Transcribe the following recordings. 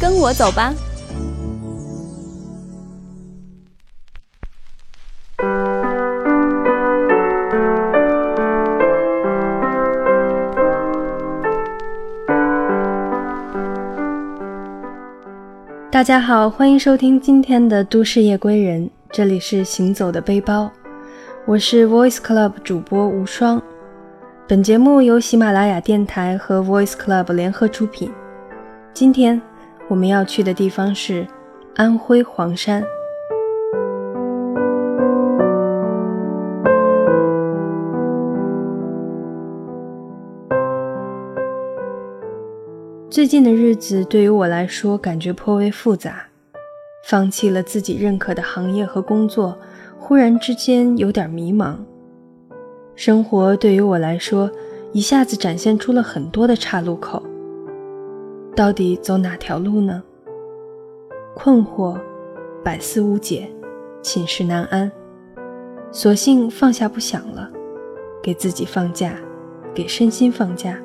跟我走吧。大家好，欢迎收听今天的《都市夜归人》，这里是行走的背包，我是 Voice Club 主播无双。本节目由喜马拉雅电台和 Voice Club 联合出品。今天我们要去的地方是安徽黄山。最近的日子对于我来说感觉颇为复杂，放弃了自己认可的行业和工作，忽然之间有点迷茫。生活对于我来说一下子展现出了很多的岔路口，到底走哪条路呢？困惑，百思无解，寝食难安，索性放下不想了，给自己放假，给身心放假。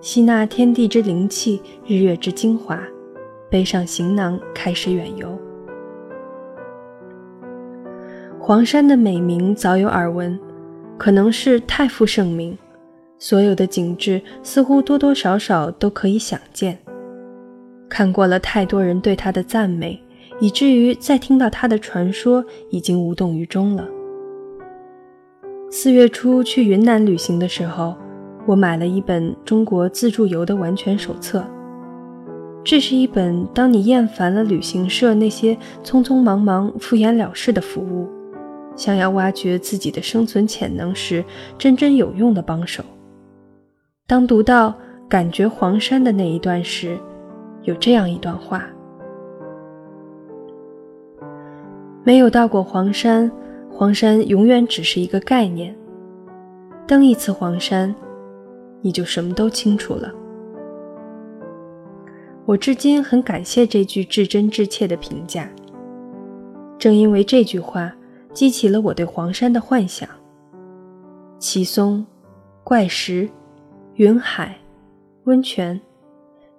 吸纳天地之灵气，日月之精华，背上行囊开始远游。黄山的美名早有耳闻，可能是太负盛名，所有的景致似乎多多少少都可以想见。看过了太多人对他的赞美，以至于再听到他的传说，已经无动于衷了。四月初去云南旅行的时候。我买了一本中国自助游的完全手册，这是一本当你厌烦了旅行社那些匆匆忙忙、敷衍了事的服务，想要挖掘自己的生存潜能时，真正有用的帮手。当读到感觉黄山的那一段时，有这样一段话：没有到过黄山，黄山永远只是一个概念。登一次黄山。你就什么都清楚了。我至今很感谢这句至真至切的评价。正因为这句话，激起了我对黄山的幻想。奇松、怪石、云海、温泉，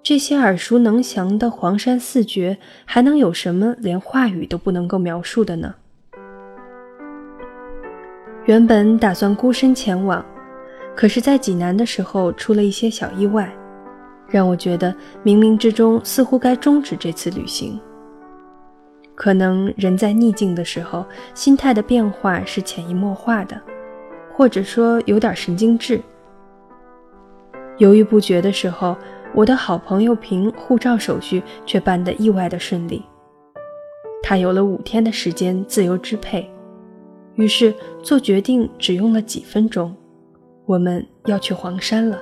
这些耳熟能详的黄山四绝，还能有什么连话语都不能够描述的呢？原本打算孤身前往。可是，在济南的时候出了一些小意外，让我觉得冥冥之中似乎该终止这次旅行。可能人在逆境的时候，心态的变化是潜移默化的，或者说有点神经质。犹豫不决的时候，我的好朋友凭护照手续却办得意外的顺利，他有了五天的时间自由支配，于是做决定只用了几分钟。我们要去黄山了。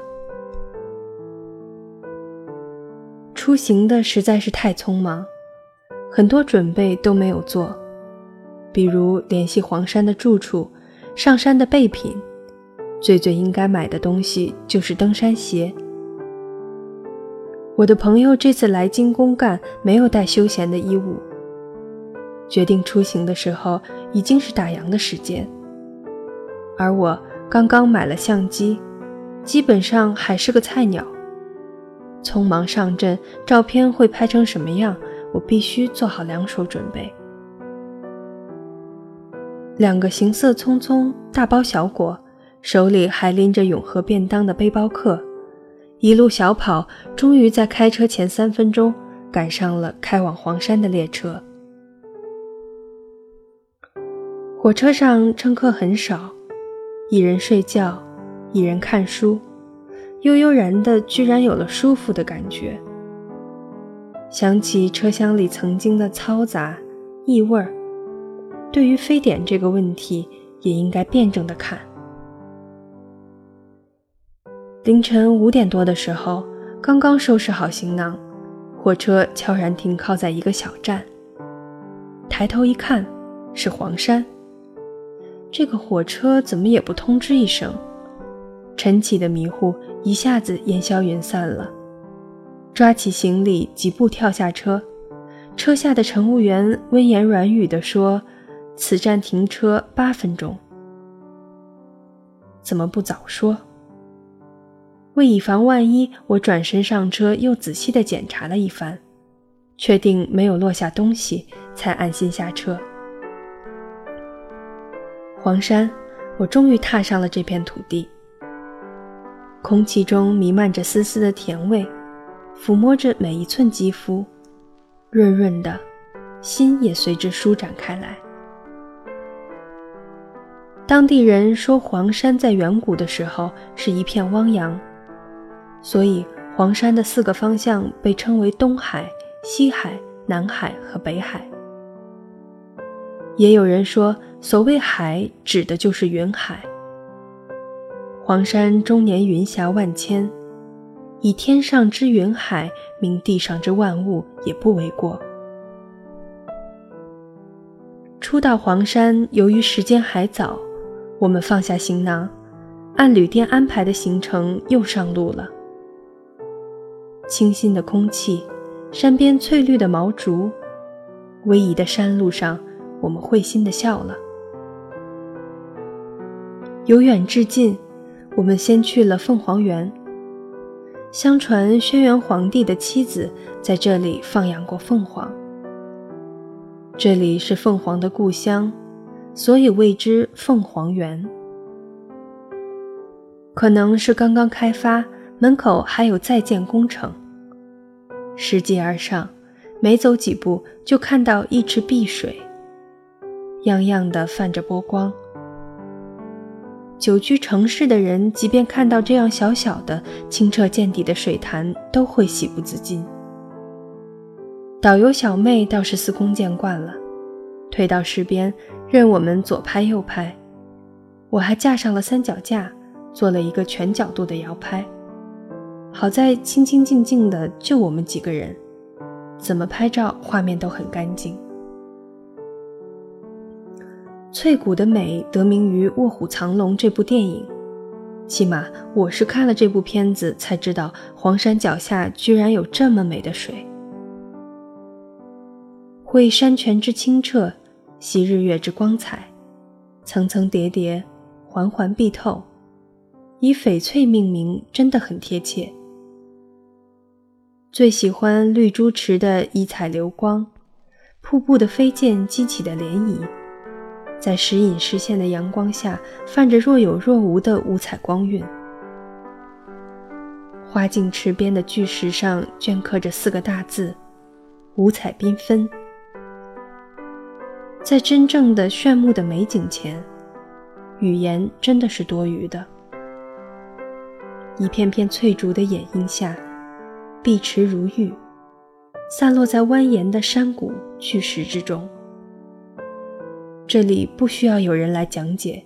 出行的实在是太匆忙，很多准备都没有做，比如联系黄山的住处、上山的备品，最最应该买的东西就是登山鞋。我的朋友这次来京公干，没有带休闲的衣物。决定出行的时候，已经是打烊的时间，而我。刚刚买了相机，基本上还是个菜鸟。匆忙上阵，照片会拍成什么样？我必须做好两手准备。两个行色匆匆、大包小裹，手里还拎着永和便当的背包客，一路小跑，终于在开车前三分钟赶上了开往黄山的列车。火车上乘客很少，一人睡觉，一人看书，悠悠然的，居然有了舒服的感觉。想起车厢里曾经的嘈杂、异味儿，对于非典这个问题，也应该辩证的看。凌晨五点多的时候，刚刚收拾好行囊，火车悄然停靠在一个小站。抬头一看，是黄山。这个火车怎么也不通知一声？晨起的迷糊一下子烟消云散了。抓起行李，几步跳下车。车下的乘务员温言软语地说：“此站停车八分钟。”怎么不早说？为以防万一，我转身上车，又仔细地检查了一番，确定没有落下东西，才安心下车。黄山，我终于踏上了这片土地。空气中弥漫着丝丝的甜味，抚摸着每一寸肌肤，润润的，心也随之舒展开来。当地人说，黄山在远古的时候是一片汪洋，所以黄山的四个方向被称为东海、西海、南海和北海。也有人说。所谓海，指的就是云海。黄山终年云霞万千，以天上之云海名地上之万物，也不为过。初到黄山，由于时间还早，我们放下行囊，按旅店安排的行程又上路了。清新的空气，山边翠绿的毛竹，逶迤的山路上，我们会心的笑了。由远至近，我们先去了凤凰园。相传轩辕皇帝的妻子在这里放养过凤凰，这里是凤凰的故乡，所以谓之凤凰园。可能是刚刚开发，门口还有在建工程。拾级而上，没走几步就看到一池碧水，样样的泛着波光。久居城市的人，即便看到这样小小的、清澈见底的水潭，都会喜不自禁。导游小妹倒是司空见惯了，推到石边，任我们左拍右拍。我还架上了三脚架，做了一个全角度的摇拍。好在清清静静的，就我们几个人，怎么拍照画面都很干净。翠谷的美得名于《卧虎藏龙》这部电影，起码我是看了这部片子才知道，黄山脚下居然有这么美的水。会山泉之清澈，吸日月之光彩，层层叠叠，环环碧透，以翡翠命名真的很贴切。最喜欢绿珠池的异彩流光，瀑布的飞溅激起的涟漪。在时隐时现的阳光下，泛着若有若无的五彩光晕。花镜池边的巨石上镌刻着四个大字：“五彩缤纷。”在真正的炫目的美景前，语言真的是多余的。一片片翠竹的掩映下，碧池如玉，散落在蜿蜒的山谷巨石之中。这里不需要有人来讲解，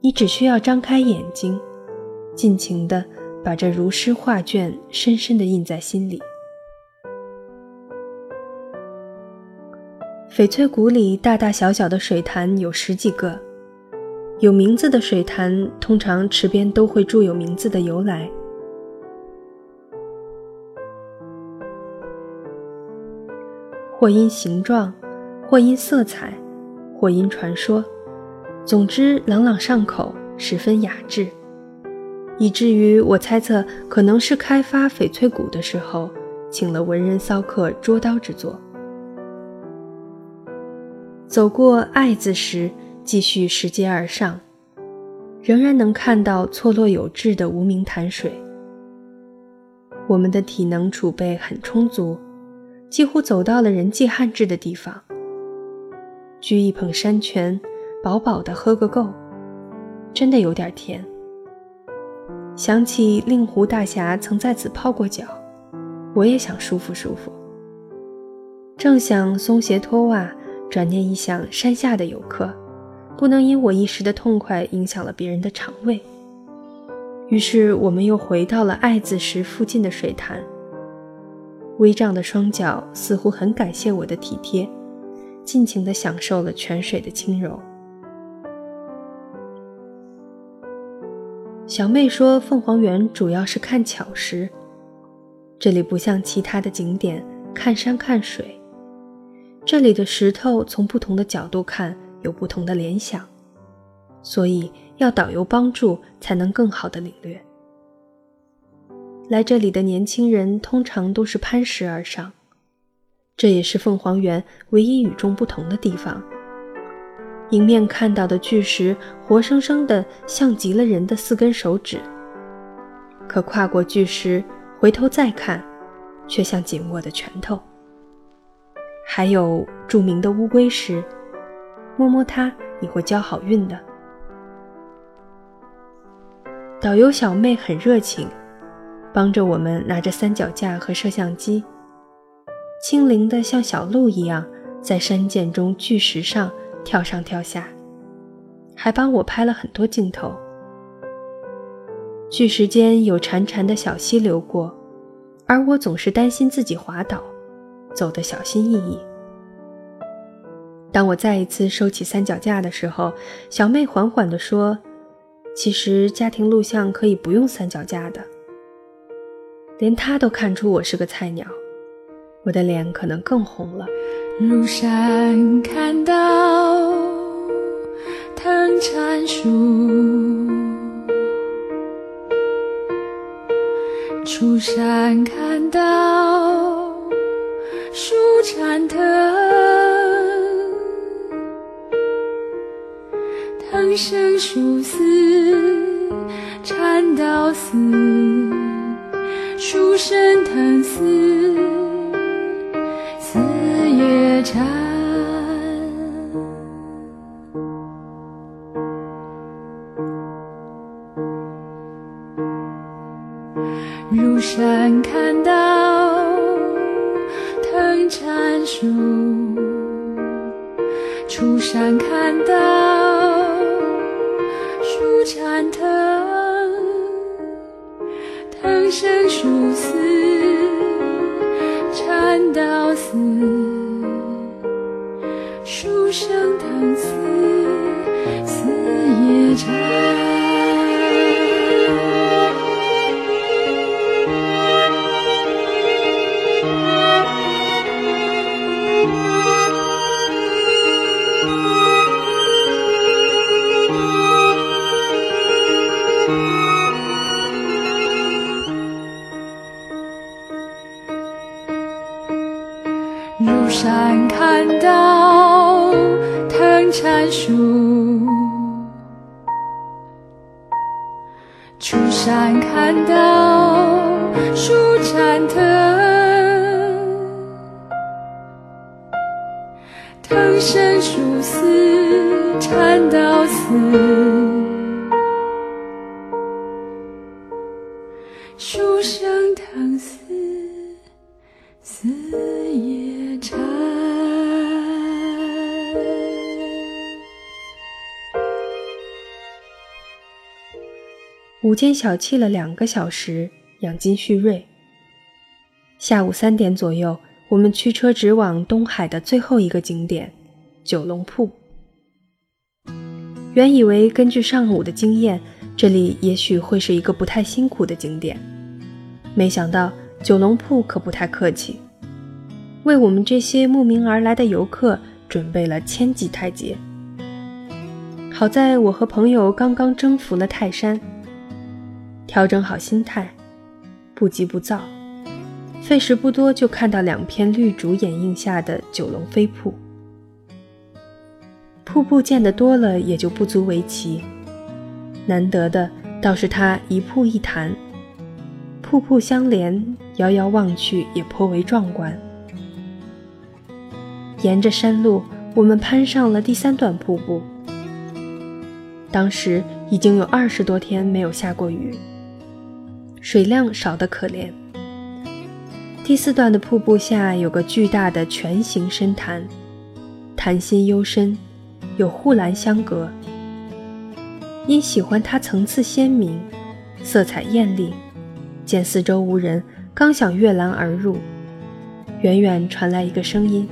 你只需要张开眼睛，尽情地把这如诗画卷深深地印在心里。翡翠谷里大大小小的水潭有十几个，有名字的水潭通常池边都会注有名字的由来，或因形状，或因色彩。或因传说，总之朗朗上口，十分雅致，以至于我猜测可能是开发翡翠谷的时候，请了文人骚客捉刀之作。走过“爱”字时，继续拾阶而上，仍然能看到错落有致的无名潭水。我们的体能储备很充足，几乎走到了人迹罕至的地方。掬一捧山泉，饱饱的喝个够，真的有点甜。想起令狐大侠曾在此泡过脚，我也想舒服舒服。正想松鞋脱袜，转念一想，山下的游客不能因我一时的痛快影响了别人的肠胃。于是我们又回到了爱子石附近的水潭。微胀的双脚似乎很感谢我的体贴，尽情地享受了泉水的轻柔。小妹说，凤凰园主要是看巧石，这里不像其他的景点看山看水，这里的石头从不同的角度看有不同的联想，所以要导游帮助才能更好的领略。来这里的年轻人通常都是攀石而上，这也是凤凰园唯一与众不同的地方。迎面看到的巨石，活生生的像极了人的四根手指；可跨过巨石，回头再看，却像紧握的拳头。还有著名的乌龟石，摸摸它，你会交好运的。导游小妹很热情。帮着我们拿着三脚架和摄像机，轻灵的像小鹿一样，在山涧中巨石上跳上跳下，还帮我拍了很多镜头。巨石间有潺潺的小溪流过，而我总是担心自己滑倒，走得小心翼翼。当我再一次收起三脚架的时候，小妹缓缓地说：“其实家庭录像可以不用三脚架的。”连他都看出我是个菜鸟，我的脸可能更红了。入山看到藤缠树，出山看到树缠藤，藤生树死缠到死。书生藤丝丝也缠，山午间小憩了两个小时，养精蓄锐。下午三点左右，我们驱车直往东海的最后一个景点——九龙铺。原以为根据上午的经验，这里也许会是一个不太辛苦的景点，没想到九龙铺可不太客气，为我们这些慕名而来的游客准备了千级台阶。好在我和朋友刚刚征服了泰山。调整好心态，不急不躁，费时不多就看到两片绿竹掩映下的九龙飞瀑。瀑布见得多了也就不足为奇，难得的倒是它一瀑一潭，瀑布相连，遥遥望去也颇为壮观。沿着山路，我们攀上了第三段瀑布。当时已经有二十多天没有下过雨，水量少得可怜。第四段的瀑布下有个巨大的全形深潭，潭心幽深，有护栏相隔。因喜欢它层次鲜明，色彩艳丽，见四周无人，刚想越栏而入，远远传来一个声音。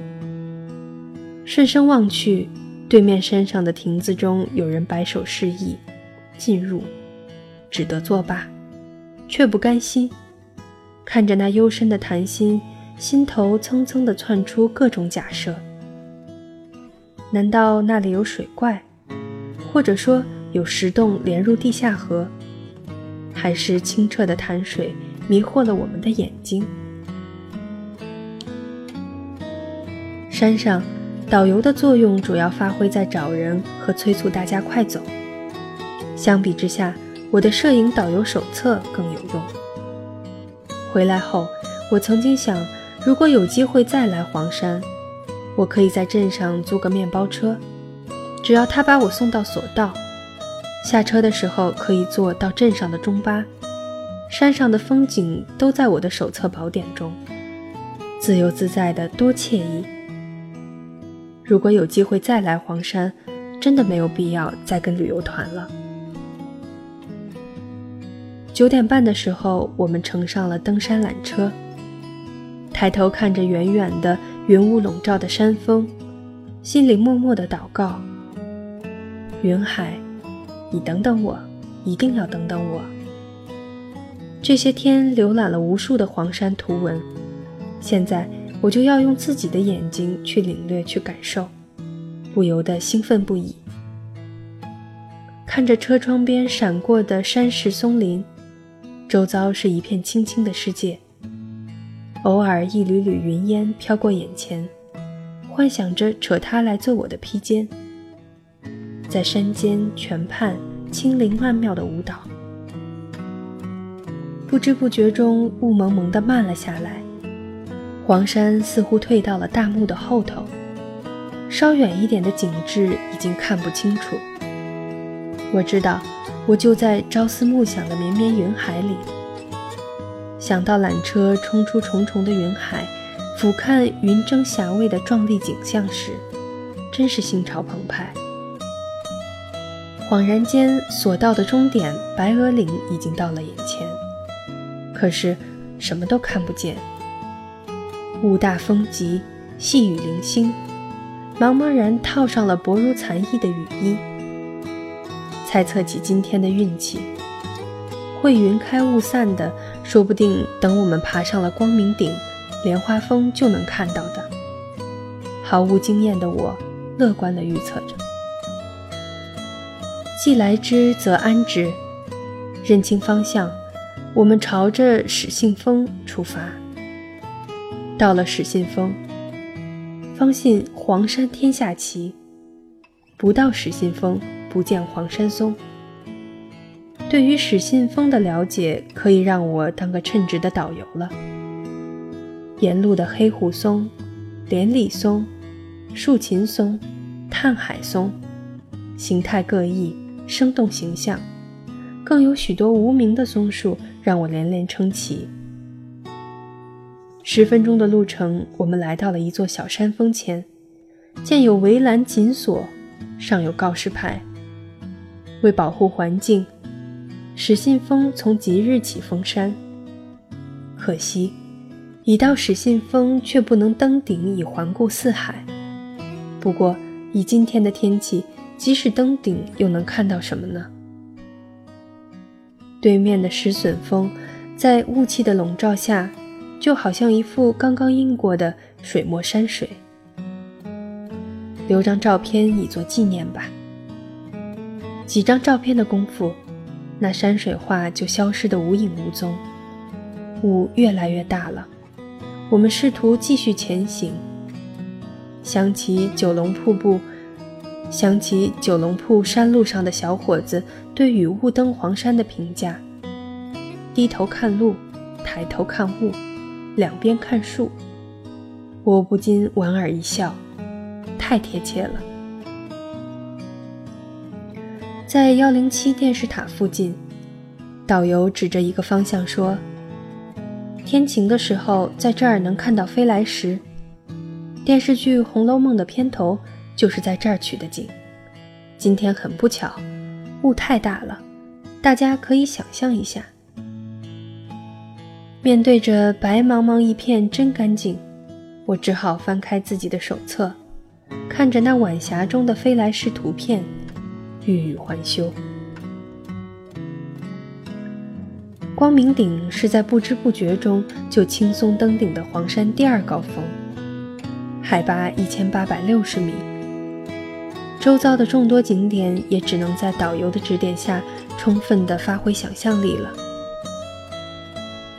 顺声望去，对面山上的亭子中有人摆手示意，进入，只得作罢，却不甘心，看着那幽深的潭心，心头蹭蹭地窜出各种假设：难道那里有水怪，或者说？有石洞连入地下河，还是清澈的潭水迷惑了我们的眼睛？山上，导游的作用主要发挥在找人和催促大家快走。相比之下，我的摄影导游手册更有用。回来后，我曾经想，如果有机会再来黄山，我可以在镇上租个面包车，只要他把我送到索道。下车的时候可以坐到镇上的中巴，山上的风景都在我的手册宝典中，自由自在的多惬意。如果有机会再来黄山，真的没有必要再跟旅游团了。九点半的时候，我们乘上了登山缆车，抬头看着远远的云雾笼罩的山峰，心里默默的祷告：云海。你等等我，一定要等等我。这些天浏览了无数的黄山图文，现在我就要用自己的眼睛去领略、去感受，不由得兴奋不已。看着车窗边闪过的山石松林，周遭是一片青青的世界，偶尔一缕缕云烟飘过眼前，幻想着扯它来做我的披肩。在山间泉畔，轻灵曼妙的舞蹈。不知不觉中，雾蒙蒙的慢了下来，黄山似乎退到了大幕的后头，稍远一点的景致已经看不清楚。我知道，我就在朝思暮想的绵绵云海里。想到缆车冲出重重的云海，俯瞰云蒸霞蔚的壮丽景象时，真是心潮澎湃。恍然间，所到的终点白鹅岭已经到了眼前，可是什么都看不见。雾大风急，细雨零星，茫茫然套上了薄如蝉翼的雨衣，猜测起今天的运气，会云开雾散的，说不定等我们爬上了光明顶，莲花峰就能看到的。毫无经验的我，乐观地预测着。既来之，则安之。认清方向，我们朝着始信峰出发。到了始信峰，方信黄山天下奇。不到始信峰，不见黄山松。对于始信峰的了解，可以让我当个称职的导游了。沿路的黑虎松、连理松、树琴松、探海松，形态各异。生动形象，更有许多无名的松树让我连连称奇。十分钟的路程，我们来到了一座小山峰前，见有围栏紧锁，上有告示牌。为保护环境，始信峰从即日起封山。可惜，已到始信峰却不能登顶以环顾四海。不过，以今天的天气。即使登顶，又能看到什么呢？对面的石笋峰，在雾气的笼罩下，就好像一幅刚刚印过的水墨山水。留张照片以作纪念吧。几张照片的功夫，那山水画就消失得无影无踪。雾越来越大了，我们试图继续前行。想起九龙瀑布。想起九龙瀑山路上的小伙子对雨雾登黄山的评价：低头看路，抬头看雾，两边看树。我不禁莞尔一笑，太贴切了。在幺零七电视塔附近，导游指着一个方向说：“天晴的时候，在这儿能看到飞来石。电视剧《红楼梦》的片头就是在这儿取的景。今天很不巧，雾太大了，大家可以想象一下。”面对着白茫茫一片真干净，我只好翻开自己的手册，看着那晚霞中的飞来石图片，欲语还休。光明顶是在不知不觉中就轻松登顶的黄山第二高峰，海拔一千八百六十米，周遭的众多景点也只能在导游的指点下充分的发挥想象力了。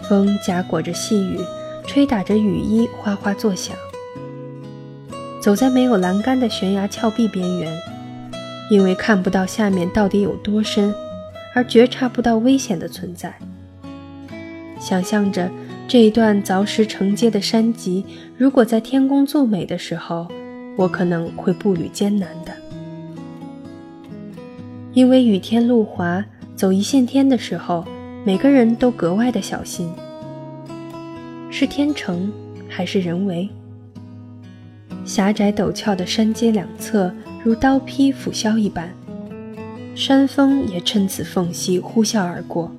风夹裹着细雨，吹打着雨衣，哗哗作响。走在没有栏杆的悬崖峭壁边缘，因为看不到下面到底有多深，而觉察不到危险的存在。想象着这一段凿石承接的山脊，如果在天公作美的时候，我可能会步履艰难的。因为雨天路滑，走一线天的时候。每个人都格外的小心，是天成还是人为？狭窄陡峭的山阶两侧如刀劈斧削一般，山风也趁此缝隙呼啸而过，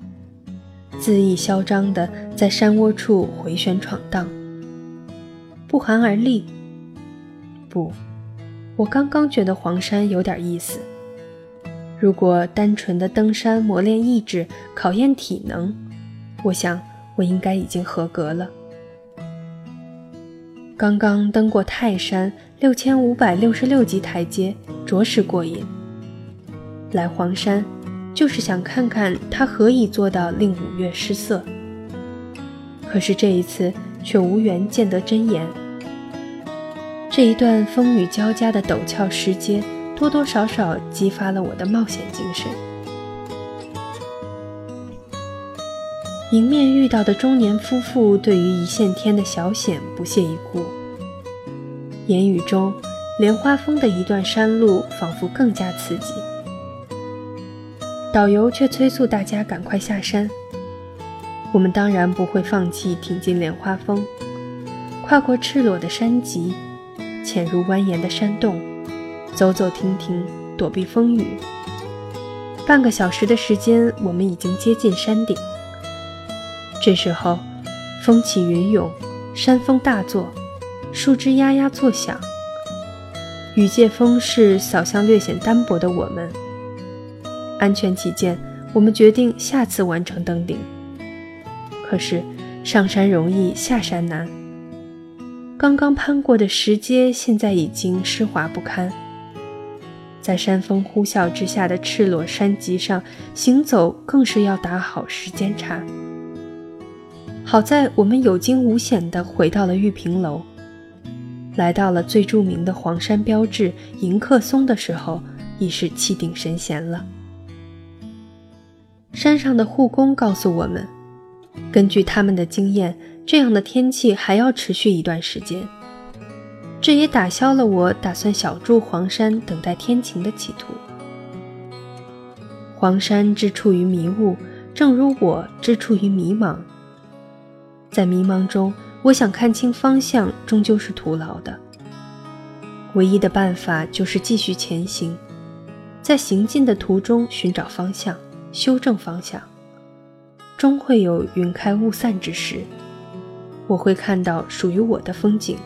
恣意嚣张地在山窝处回旋闯荡。不寒而栗？不，我刚刚觉得黄山有点意思。如果单纯的登山磨练意志、考验体能，我想我应该已经合格了。刚刚登过泰山六千五百六十六级台阶，着实过瘾。来黄山，就是想看看他何以做到令五岳失色。可是这一次却无缘见得真言。这一段风雨交加的陡峭石阶。多多少少激发了我的冒险精神。迎面遇到的中年夫妇对于一线天的小险不屑一顾。言语中，莲花峰的一段山路仿佛更加刺激。导游却催促大家赶快下山。我们当然不会放弃挺进莲花峰，跨过赤裸的山脊，潜入蜿蜒的山洞。走走停停，躲避风雨。半个小时的时间，我们已经接近山顶。这时候，风起云涌，山风大作，树枝呀呀作响，雨借风势扫向略显单薄的我们。安全起见，我们决定下次完成登顶。可是，上山容易下山难。刚刚攀过的石阶，现在已经湿滑不堪。在山风呼啸之下的赤裸山脊上行走，更是要打好时间差。好在我们有惊无险地回到了玉屏楼，来到了最著名的黄山标志迎客松的时候，已是气定神闲了。山上的护工告诉我们，根据他们的经验，这样的天气还要持续一段时间。这也打消了我打算小住黄山等待天晴的企图。黄山之处于迷雾，正如我之处于迷茫。在迷茫中，我想看清方向，终究是徒劳的。唯一的办法就是继续前行，在行进的途中寻找方向，修正方向。终会有云开雾散之时，我会看到属于我的风景。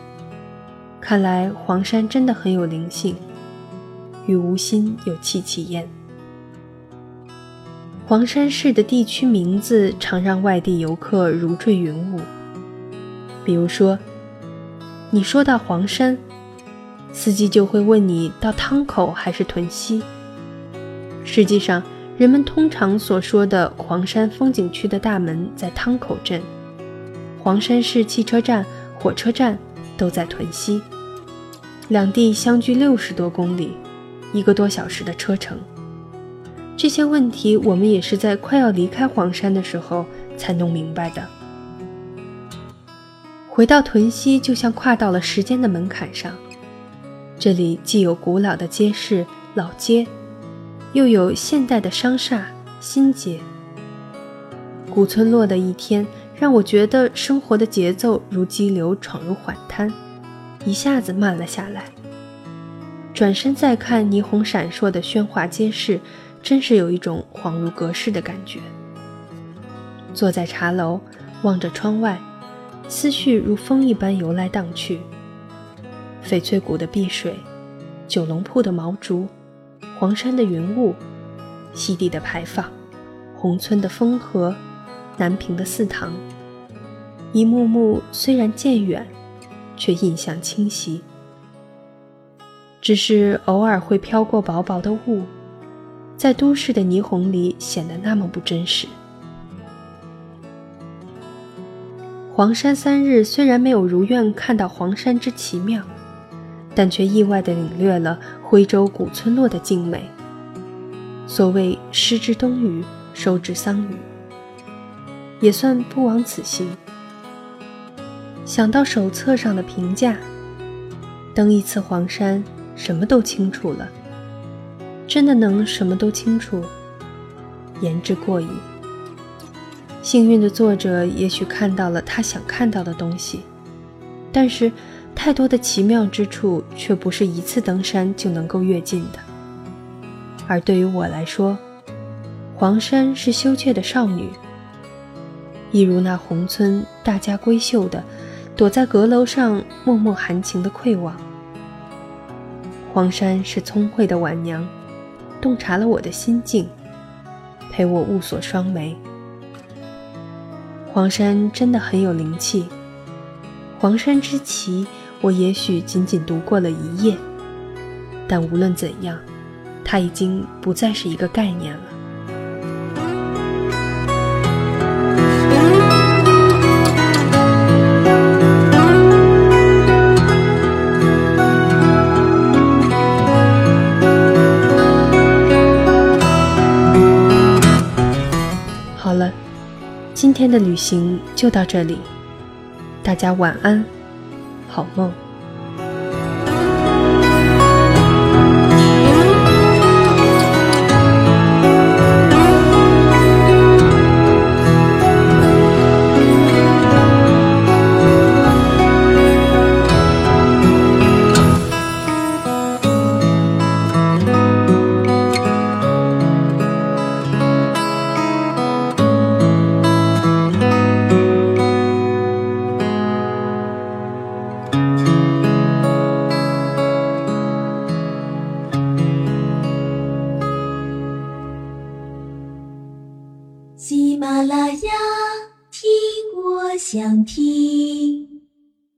看来黄山真的很有灵性，与无心有戚戚焉。黄山市的地区名字常让外地游客如坠云雾。比如说，你说到黄山，司机就会问你到汤口还是屯溪。实际上，人们通常所说的黄山风景区的大门在汤口镇，黄山市汽车站、火车站。都在屯溪，两地相距六十多公里，一个多小时的车程。这些问题我们也是在快要离开黄山的时候才弄明白的。回到屯溪，就像跨到了时间的门槛上。这里既有古老的街市老街，又有现代的商厦新街。古村落的一天，让我觉得生活的节奏如激流闯入缓滩，一下子慢了下来。转身再看霓虹闪烁的喧哗街市，真是有一种恍如隔世的感觉。坐在茶楼，望着窗外，思绪如风一般游来荡去。翡翠谷的碧水，九龙铺的毛竹，黄山的云雾，西递的牌坊，宏村的风荷，南平的寺堂，一幕幕虽然渐远，却印象清晰。只是偶尔会飘过薄薄的雾，在都市的霓虹里显得那么不真实。黄山三日虽然没有如愿看到黄山之奇妙，但却意外地领略了徽州古村落的静美。所谓失之东隅，收之桑榆，也算不枉此行。想到手册上的评价，登一次黄山。什么都清楚了，真的能什么都清楚？言之过矣。幸运的作者也许看到了他想看到的东西，但是太多的奇妙之处却不是一次登山就能够跃进的。而对于我来说，黄山是羞怯的少女，一如那宏村大家闺秀的，躲在阁楼上默默含情的窥望。黄山是聪慧的晚娘，洞察了我的心境，陪我雾锁双眉。黄山真的很有灵气。黄山之奇，我也许仅仅读过了一页，但无论怎样，它已经不再是一个概念了。今天的旅行就到这里，大家晚安，好梦。